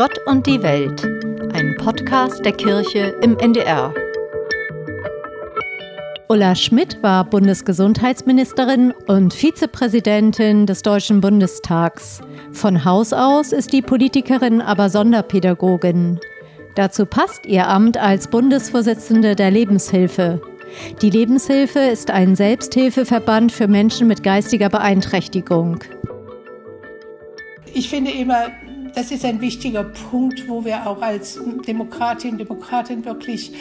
Gott und die Welt, ein Podcast der Kirche im NDR. Ulla Schmidt war Bundesgesundheitsministerin und Vizepräsidentin des Deutschen Bundestags. Von Haus aus ist die Politikerin aber Sonderpädagogin. Dazu passt ihr Amt als Bundesvorsitzende der Lebenshilfe. Die Lebenshilfe ist ein Selbsthilfeverband für Menschen mit geistiger Beeinträchtigung. Ich finde immer, das ist ein wichtiger Punkt, wo wir auch als Demokratinnen und Demokraten wirklich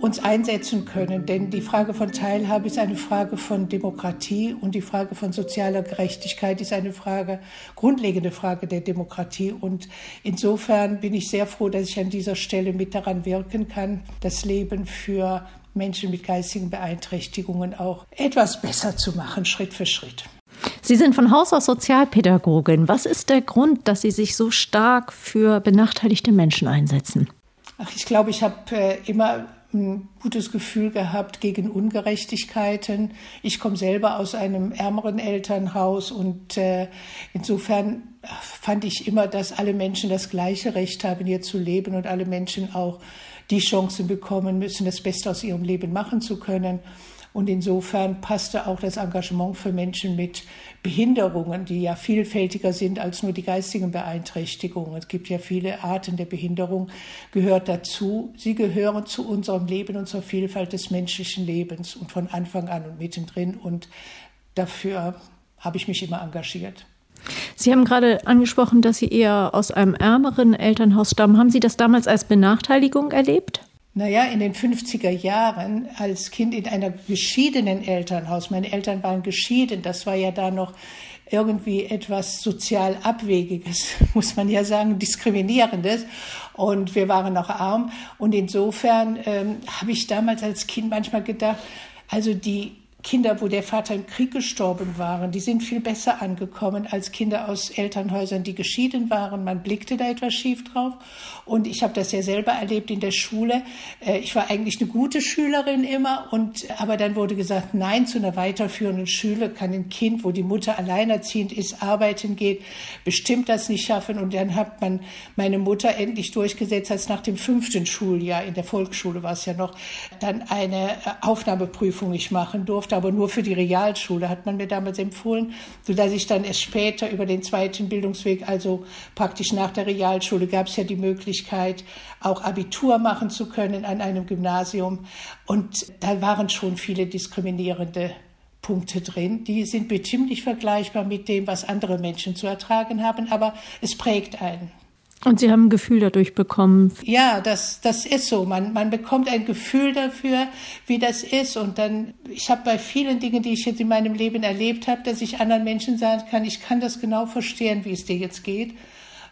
uns einsetzen können. Denn die Frage von Teilhabe ist eine Frage von Demokratie und die Frage von sozialer Gerechtigkeit ist eine Frage, grundlegende Frage der Demokratie. Und insofern bin ich sehr froh, dass ich an dieser Stelle mit daran wirken kann, das Leben für Menschen mit geistigen Beeinträchtigungen auch etwas besser zu machen, Schritt für Schritt. Sie sind von Haus aus Sozialpädagogin. Was ist der Grund, dass Sie sich so stark für benachteiligte Menschen einsetzen? Ach, ich glaube, ich habe äh, immer ein gutes Gefühl gehabt gegen Ungerechtigkeiten. Ich komme selber aus einem ärmeren Elternhaus und äh, insofern fand ich immer, dass alle Menschen das gleiche Recht haben, hier zu leben und alle Menschen auch die Chance bekommen müssen, das Beste aus ihrem Leben machen zu können. Und insofern passte auch das Engagement für Menschen mit Behinderungen, die ja vielfältiger sind als nur die geistigen Beeinträchtigungen. Es gibt ja viele Arten der Behinderung, gehört dazu. Sie gehören zu unserem Leben und zur Vielfalt des menschlichen Lebens und von Anfang an und mittendrin. Und dafür habe ich mich immer engagiert. Sie haben gerade angesprochen, dass Sie eher aus einem ärmeren Elternhaus stammen. Haben Sie das damals als Benachteiligung erlebt? Naja, in den 50er Jahren als Kind in einer geschiedenen Elternhaus, meine Eltern waren geschieden, das war ja da noch irgendwie etwas sozial Abwegiges, muss man ja sagen, diskriminierendes. Und wir waren noch arm. Und insofern ähm, habe ich damals als Kind manchmal gedacht, also die Kinder, wo der Vater im Krieg gestorben waren, die sind viel besser angekommen als Kinder aus Elternhäusern, die geschieden waren. Man blickte da etwas schief drauf. Und ich habe das ja selber erlebt in der Schule. Äh, ich war eigentlich eine gute Schülerin immer. Und, aber dann wurde gesagt, nein, zu einer weiterführenden Schule kann ein Kind, wo die Mutter alleinerziehend ist, arbeiten geht, bestimmt das nicht schaffen. Und dann hat man meine Mutter endlich durchgesetzt, als nach dem fünften Schuljahr, in der Volksschule war es ja noch, dann eine äh, Aufnahmeprüfung nicht machen durfte durfte, aber nur für die Realschule, hat man mir damals empfohlen, sodass ich dann erst später über den zweiten Bildungsweg, also praktisch nach der Realschule, gab es ja die Möglichkeit, auch Abitur machen zu können an einem Gymnasium. Und da waren schon viele diskriminierende Punkte drin. Die sind bestimmt nicht vergleichbar mit dem, was andere Menschen zu ertragen haben, aber es prägt einen. Und Sie haben ein Gefühl dadurch bekommen. Ja, das, das ist so. Man, man bekommt ein Gefühl dafür, wie das ist. Und dann, ich habe bei vielen Dingen, die ich jetzt in meinem Leben erlebt habe, dass ich anderen Menschen sagen kann, ich kann das genau verstehen, wie es dir jetzt geht,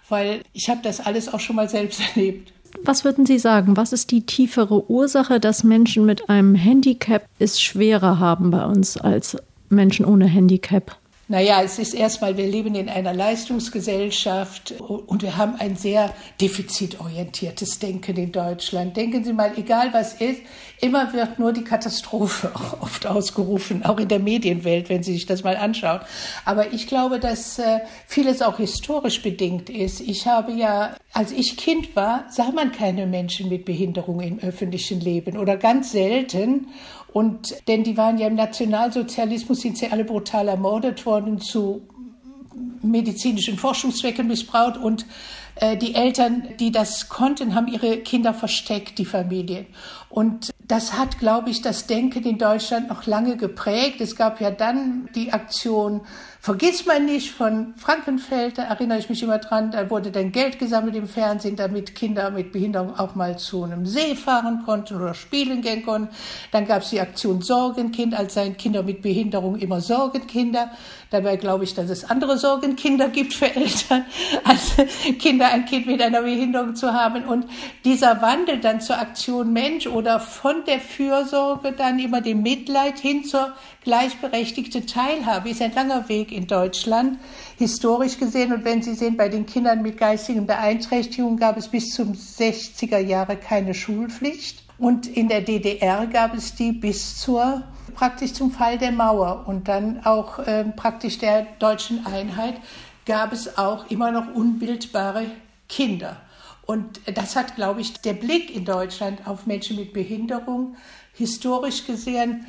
weil ich habe das alles auch schon mal selbst erlebt. Was würden Sie sagen? Was ist die tiefere Ursache, dass Menschen mit einem Handicap es schwerer haben bei uns als Menschen ohne Handicap? Naja, es ist erstmal, wir leben in einer Leistungsgesellschaft und wir haben ein sehr defizitorientiertes Denken in Deutschland. Denken Sie mal, egal was ist, immer wird nur die Katastrophe oft ausgerufen, auch in der Medienwelt, wenn Sie sich das mal anschauen. Aber ich glaube, dass äh, vieles auch historisch bedingt ist. Ich habe ja, als ich Kind war, sah man keine Menschen mit Behinderung im öffentlichen Leben oder ganz selten. Und denn die waren ja im Nationalsozialismus, sind sie alle brutal ermordet worden, zu medizinischen Forschungszwecken missbraucht und die Eltern, die das konnten, haben ihre Kinder versteckt, die Familien. Und das hat, glaube ich, das Denken in Deutschland noch lange geprägt. Es gab ja dann die Aktion Vergiss man nicht von Frankenfeld, da erinnere ich mich immer dran, da wurde dann Geld gesammelt im Fernsehen, damit Kinder mit Behinderung auch mal zu einem See fahren konnten oder spielen gehen konnten. Dann gab es die Aktion Sorgenkind, als seien Kinder mit Behinderung immer Sorgenkinder. Dabei glaube ich, dass es andere Sorgenkinder gibt für Eltern, als Kinder ein Kind mit einer Behinderung zu haben. Und dieser Wandel dann zur Aktion Mensch oder von der Fürsorge dann immer dem Mitleid hin zur gleichberechtigten Teilhabe ist ein langer Weg in Deutschland, historisch gesehen. Und wenn Sie sehen, bei den Kindern mit geistigen Beeinträchtigungen gab es bis zum 60er Jahre keine Schulpflicht. Und in der DDR gab es die bis zur praktisch zum Fall der Mauer und dann auch äh, praktisch der deutschen Einheit gab es auch immer noch unbildbare Kinder. Und das hat, glaube ich, der Blick in Deutschland auf Menschen mit Behinderung historisch gesehen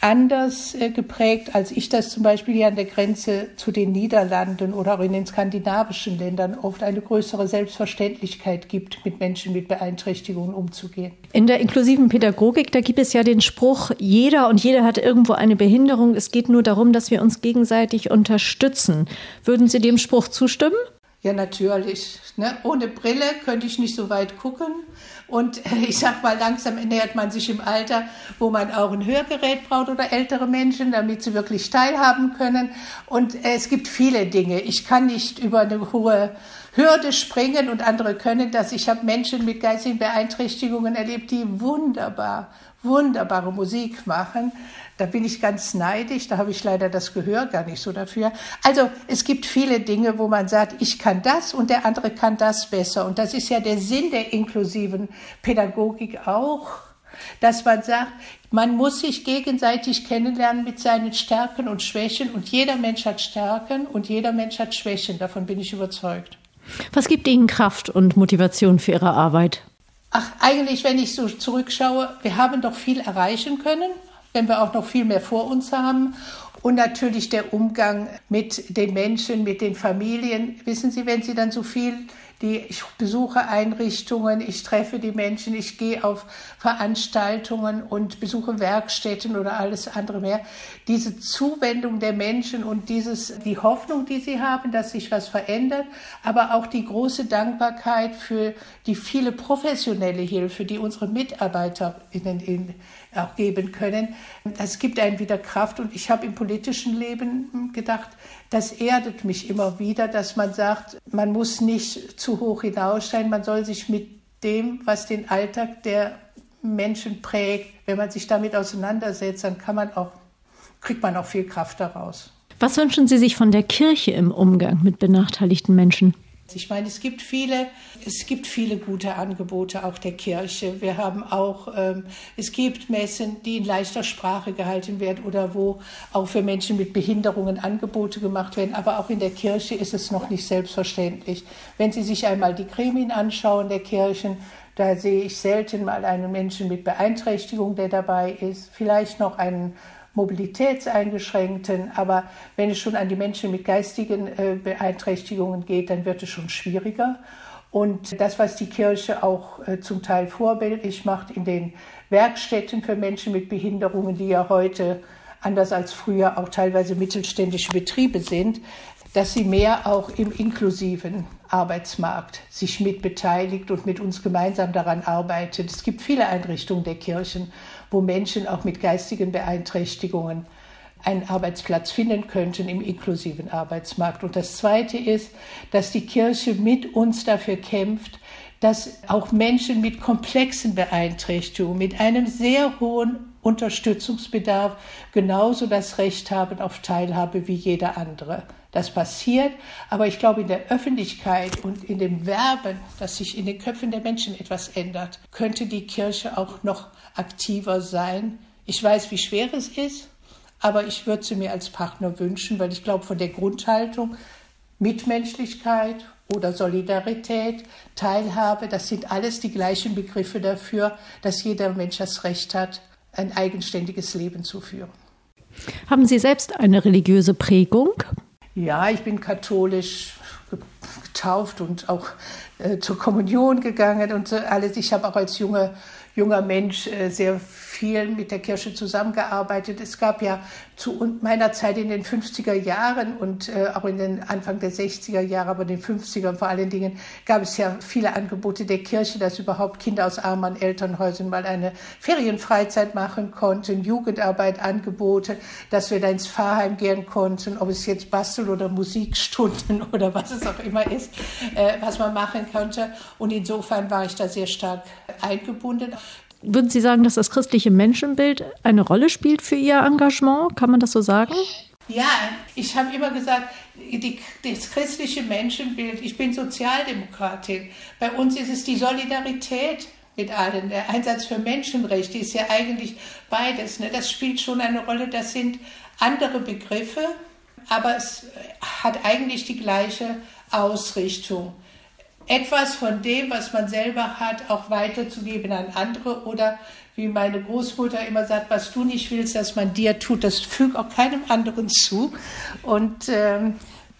anders äh, geprägt, als ich das zum Beispiel hier an der Grenze zu den Niederlanden oder auch in den skandinavischen Ländern oft eine größere Selbstverständlichkeit gibt, mit Menschen mit Beeinträchtigungen umzugehen. In der inklusiven Pädagogik, da gibt es ja den Spruch, jeder und jeder hat irgendwo eine Behinderung. Es geht nur darum, dass wir uns gegenseitig unterstützen. Würden Sie dem Spruch zustimmen? Ja, natürlich. Ne? Ohne Brille könnte ich nicht so weit gucken. Und äh, ich sag mal, langsam nähert man sich im Alter, wo man auch ein Hörgerät braucht oder ältere Menschen, damit sie wirklich teilhaben können. Und äh, es gibt viele Dinge. Ich kann nicht über eine hohe Hürde springen und andere können das. Ich habe Menschen mit geistigen Beeinträchtigungen erlebt, die wunderbar, wunderbare Musik machen. Da bin ich ganz neidisch, da habe ich leider das Gehör gar nicht so dafür. Also es gibt viele Dinge, wo man sagt, ich kann das und der andere kann das besser. Und das ist ja der Sinn der inklusiven Pädagogik auch, dass man sagt, man muss sich gegenseitig kennenlernen mit seinen Stärken und Schwächen. Und jeder Mensch hat Stärken und jeder Mensch hat Schwächen. Davon bin ich überzeugt. Was gibt Ihnen Kraft und Motivation für Ihre Arbeit? Ach, eigentlich, wenn ich so zurückschaue, wir haben doch viel erreichen können wenn wir auch noch viel mehr vor uns haben. Und natürlich der Umgang mit den Menschen, mit den Familien. Wissen Sie, wenn Sie dann so viel die, ich besuche Einrichtungen, ich treffe die Menschen, ich gehe auf Veranstaltungen und besuche Werkstätten oder alles andere mehr. Diese Zuwendung der Menschen und dieses, die Hoffnung, die sie haben, dass sich was verändert, aber auch die große Dankbarkeit für die viele professionelle Hilfe, die unsere MitarbeiterInnen auch geben können. Das gibt einem wieder Kraft und ich habe im politischen Leben gedacht, das erdet mich immer wieder, dass man sagt, man muss nicht zu hoch hinaussteigen, man soll sich mit dem, was den Alltag der Menschen prägt, wenn man sich damit auseinandersetzt, dann kann man auch, kriegt man auch viel Kraft daraus. Was wünschen Sie sich von der Kirche im Umgang mit benachteiligten Menschen? Ich meine, es gibt viele, es gibt viele gute Angebote auch der Kirche. Wir haben auch, ähm, es gibt Messen, die in leichter Sprache gehalten werden oder wo auch für Menschen mit Behinderungen Angebote gemacht werden. Aber auch in der Kirche ist es noch nicht selbstverständlich. Wenn Sie sich einmal die Gremien anschauen der Kirchen, da sehe ich selten mal einen Menschen mit Beeinträchtigung, der dabei ist. Vielleicht noch einen Mobilitätseingeschränkten. Aber wenn es schon an die Menschen mit geistigen äh, Beeinträchtigungen geht, dann wird es schon schwieriger. Und das, was die Kirche auch äh, zum Teil vorbildlich macht in den Werkstätten für Menschen mit Behinderungen, die ja heute anders als früher auch teilweise mittelständische Betriebe sind, dass sie mehr auch im inklusiven Arbeitsmarkt sich mitbeteiligt und mit uns gemeinsam daran arbeitet. Es gibt viele Einrichtungen der Kirchen, wo Menschen auch mit geistigen Beeinträchtigungen einen Arbeitsplatz finden könnten im inklusiven Arbeitsmarkt. Und das Zweite ist, dass die Kirche mit uns dafür kämpft, dass auch Menschen mit komplexen Beeinträchtigungen, mit einem sehr hohen Unterstützungsbedarf genauso das Recht haben auf Teilhabe wie jeder andere. Das passiert, aber ich glaube, in der Öffentlichkeit und in dem Werben, dass sich in den Köpfen der Menschen etwas ändert, könnte die Kirche auch noch aktiver sein. Ich weiß, wie schwer es ist, aber ich würde sie mir als Partner wünschen, weil ich glaube, von der Grundhaltung Mitmenschlichkeit oder Solidarität, Teilhabe, das sind alles die gleichen Begriffe dafür, dass jeder Mensch das Recht hat, ein eigenständiges Leben zu führen. Haben Sie selbst eine religiöse Prägung? Ja, ich bin katholisch getauft und auch äh, zur Kommunion gegangen und so alles. Ich habe auch als junge junger Mensch äh, sehr viel mit der Kirche zusammengearbeitet. Es gab ja zu meiner Zeit in den 50er Jahren und äh, auch in den Anfang der 60er Jahre, aber in den 50er vor allen Dingen, gab es ja viele Angebote der Kirche, dass überhaupt Kinder aus armen Elternhäusern mal eine Ferienfreizeit machen konnten, Jugendarbeit, Angebote, dass wir da ins Pfarrheim gehen konnten, ob es jetzt Bastel- oder Musikstunden oder was es auch immer ist, äh, was man machen konnte. Und insofern war ich da sehr stark eingebunden. Würden Sie sagen, dass das christliche Menschenbild eine Rolle spielt für Ihr Engagement? Kann man das so sagen? Ja, ich habe immer gesagt, die, das christliche Menschenbild, ich bin Sozialdemokratin. Bei uns ist es die Solidarität mit allen. Der Einsatz für Menschenrechte ist ja eigentlich beides. Ne? Das spielt schon eine Rolle. Das sind andere Begriffe, aber es hat eigentlich die gleiche Ausrichtung. Etwas von dem, was man selber hat, auch weiterzugeben an andere oder wie meine Großmutter immer sagt, was du nicht willst, dass man dir tut, das fügt auch keinem anderen zu. Und ähm,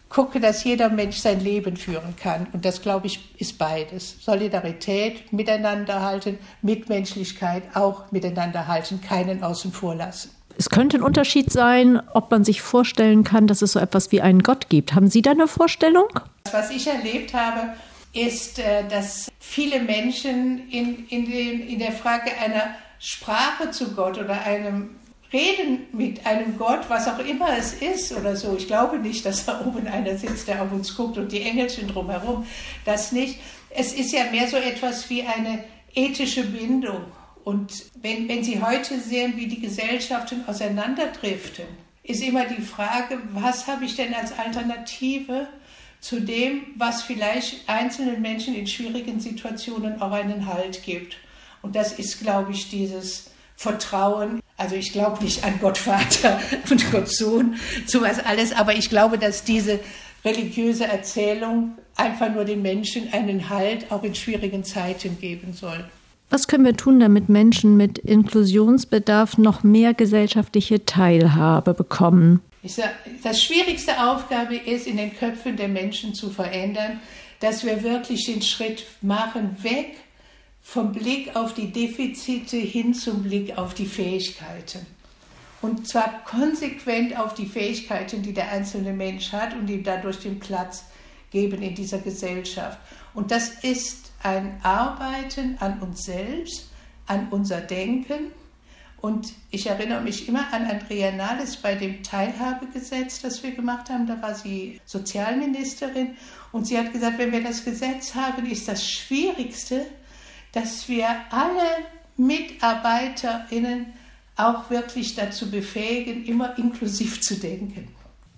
gucke, dass jeder Mensch sein Leben führen kann. Und das, glaube ich, ist beides. Solidarität, miteinander halten, Mitmenschlichkeit auch miteinander halten, keinen außen vor lassen. Es könnte ein Unterschied sein, ob man sich vorstellen kann, dass es so etwas wie einen Gott gibt. Haben Sie da eine Vorstellung? Was ich erlebt habe, ist, äh, dass viele Menschen in, in, den, in der Frage einer Sprache zu Gott oder einem Reden mit einem Gott, was auch immer es ist oder so. Ich glaube nicht, dass da oben einer sitzt, der auf uns guckt und die Engelchen drumherum. Das nicht. Es ist ja mehr so etwas wie eine ethische Bindung. Und wenn, wenn Sie heute sehen, wie die Gesellschaften auseinanderdriften, ist immer die Frage, was habe ich denn als Alternative zu dem, was vielleicht einzelnen Menschen in schwierigen Situationen auch einen Halt gibt. Und das ist, glaube ich, dieses Vertrauen. Also ich glaube nicht an Gott Vater und Gott Sohn, sowas alles, aber ich glaube, dass diese religiöse Erzählung einfach nur den Menschen einen Halt auch in schwierigen Zeiten geben soll. Was können wir tun, damit Menschen mit Inklusionsbedarf noch mehr gesellschaftliche Teilhabe bekommen? Das schwierigste Aufgabe ist, in den Köpfen der Menschen zu verändern, dass wir wirklich den Schritt machen, weg vom Blick auf die Defizite hin zum Blick auf die Fähigkeiten. Und zwar konsequent auf die Fähigkeiten, die der einzelne Mensch hat und ihm dadurch den Platz geben in dieser Gesellschaft. Und das ist ein Arbeiten an uns selbst, an unser Denken. Und ich erinnere mich immer an Andrea Nahles bei dem Teilhabegesetz, das wir gemacht haben. Da war sie Sozialministerin und sie hat gesagt, wenn wir das Gesetz haben, ist das Schwierigste, dass wir alle MitarbeiterInnen auch wirklich dazu befähigen, immer inklusiv zu denken.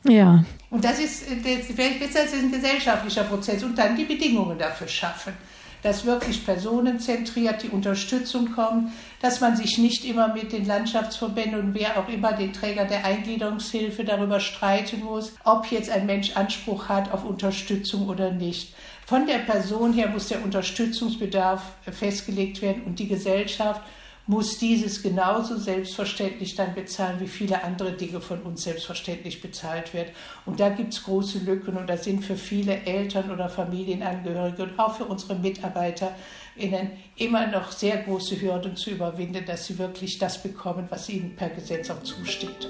Ja. Und das ist, das ist ein gesellschaftlicher Prozess und dann die Bedingungen dafür schaffen dass wirklich personenzentriert die Unterstützung kommt, dass man sich nicht immer mit den Landschaftsverbänden und wer auch immer den Träger der Eingliederungshilfe darüber streiten muss, ob jetzt ein Mensch Anspruch hat auf Unterstützung oder nicht. Von der Person her muss der Unterstützungsbedarf festgelegt werden und die Gesellschaft muss dieses genauso selbstverständlich dann bezahlen, wie viele andere Dinge von uns selbstverständlich bezahlt wird. Und da gibt es große Lücken und da sind für viele Eltern oder Familienangehörige und auch für unsere MitarbeiterInnen immer noch sehr große Hürden zu überwinden, dass sie wirklich das bekommen, was ihnen per Gesetz auch zusteht.